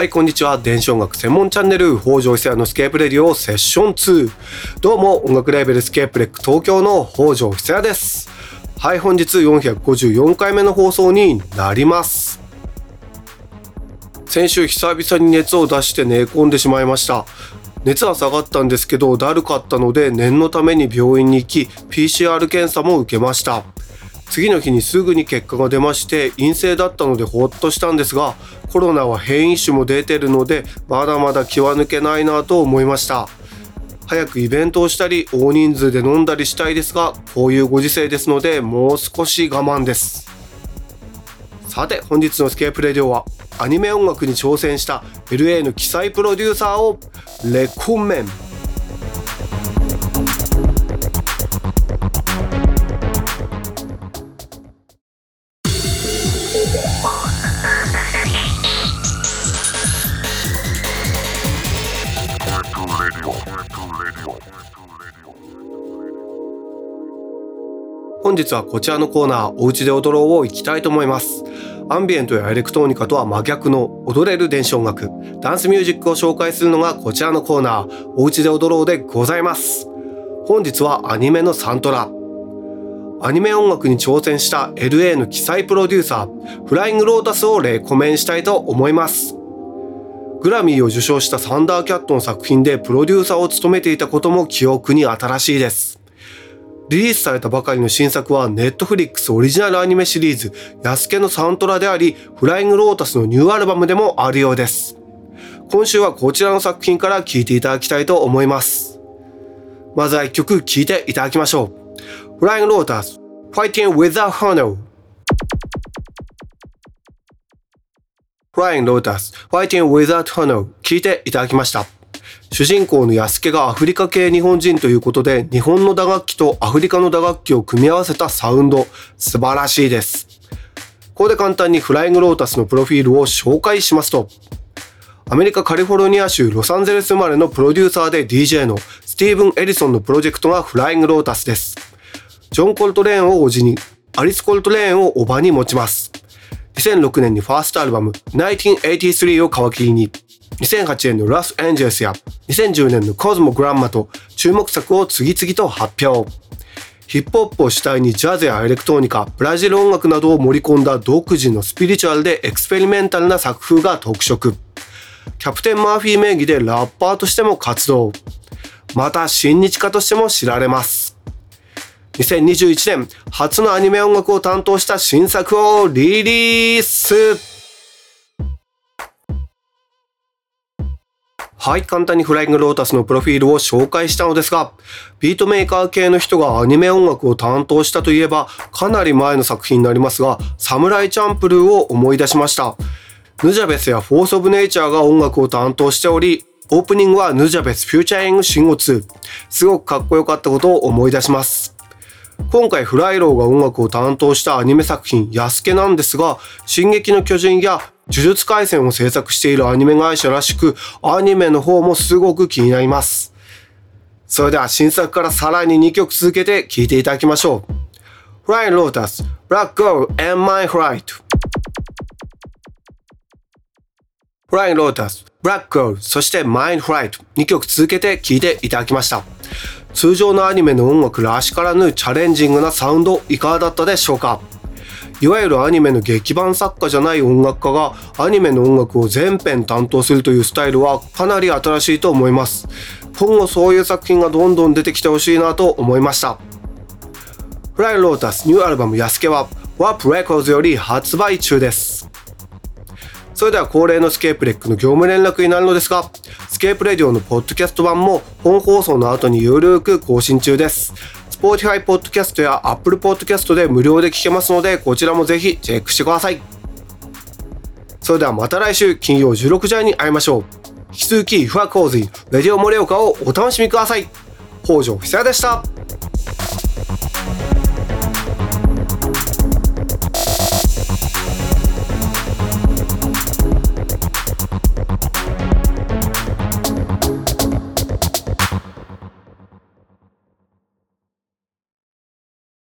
はい、こんにちは。電子音楽専門チャンネル、北条久也のスケープレディオセッション2。どうも、音楽レーベルスケープレック東京の北条久也です。はい、本日454回目の放送になります。先週久々に熱を出して寝込んでしまいました。熱は下がったんですけど、だるかったので念のために病院に行き、PCR 検査も受けました。次の日にすぐに結果が出まして陰性だったのでほっとしたんですがコロナは変異種も出てるのでまだまだ気は抜けないなと思いました。早くイベントをしたり大人数で飲んだりしたいですがこういうご時世ですのでもう少し我慢です。さて本日のスケープレディオはアニメ音楽に挑戦した LA の記載プロデューサーをレコメン。本日はこちらのコーナー、おうちで踊ろうを行きたいと思います。アンビエントやエレクトーニカとは真逆の踊れる電子音楽、ダンスミュージックを紹介するのがこちらのコーナー、おうちで踊ろうでございます。本日はアニメのサントラ。アニメ音楽に挑戦した LA の記載プロデューサー、フライングロータスをレコメンしたいと思います。グラミーを受賞したサンダーキャットの作品でプロデューサーを務めていたことも記憶に新しいです。リリースされたばかりの新作はネットフリックスオリジナルアニメシリーズ、ヤスケのサントラであり、フライングロータスのニューアルバムでもあるようです。今週はこちらの作品から聴いていただきたいと思います。まずは一曲聴いていただきましょう。フライングロータス、Fighting Without Honor。フライングロータス、Fighting Without Honor 聴いていただきました。主人公の安家がアフリカ系日本人ということで、日本の打楽器とアフリカの打楽器を組み合わせたサウンド、素晴らしいです。ここで簡単にフライングロータスのプロフィールを紹介しますと、アメリカカリフォルニア州ロサンゼルス生まれのプロデューサーで DJ のスティーブン・エリソンのプロジェクトがフライングロータスです。ジョン・コルトレーンを叔父に、アリス・コルトレーンをおばに持ちます。2006年にファーストアルバム1983を皮切りに2008年のラス・エンジェルスや2010年のコズモ・グランマと注目作を次々と発表。ヒップホップを主体にジャズやエレクトーニカ、ブラジル音楽などを盛り込んだ独自のスピリチュアルでエクスペリメンタルな作風が特色。キャプテン・マーフィー名義でラッパーとしても活動。また親日家としても知られます。2021年初のアニメ音楽を担当した新作をリリースはい、簡単にフライングロータスのプロフィールを紹介したのですが、ビートメーカー系の人がアニメ音楽を担当したといえば、かなり前の作品になりますが、サムライチャンプルーを思い出しました。ヌジャベスやフォースオブネイチャーが音楽を担当しており、オープニングはヌジャベスフィーチャリングシンゴ2。すごくかっこよかったことを思い出します。今回フライローが音楽を担当したアニメ作品、ヤスケなんですが、進撃の巨人や呪術廻戦を制作しているアニメ会社らしく、アニメの方もすごく気になります。それでは新作からさらに2曲続けて聴いていただきましょう。Flying Lotus, Black Girl and My Flight Flying Lotus, Black Girl, そして Mind Flight 2曲続けて聴いていただきました。通常のアニメの音楽らしからぬチャレンジングなサウンドいかがだったでしょうか？いわゆるアニメの劇伴作家じゃない音楽家がアニメの音楽を全編担当するというスタイルはかなり新しいと思います。今後そういう作品がどんどん出てきてほしいなと思いました。フライロータスニューアルバムヤスケはワープレコーズより発売中です。それでは恒例のスケープレックの業務連絡になるのですが、スケープレディオのポッドキャスト版も本放送の後にゆるく更新中です。Spotify Podcast や Apple Podcast で無料で聞けますので、こちらもぜひチェックしてください。それではまた来週金曜16時に会いましょう。引き続き、ファコーズイ、レディオ盛岡をお楽しみください。北条久也でした。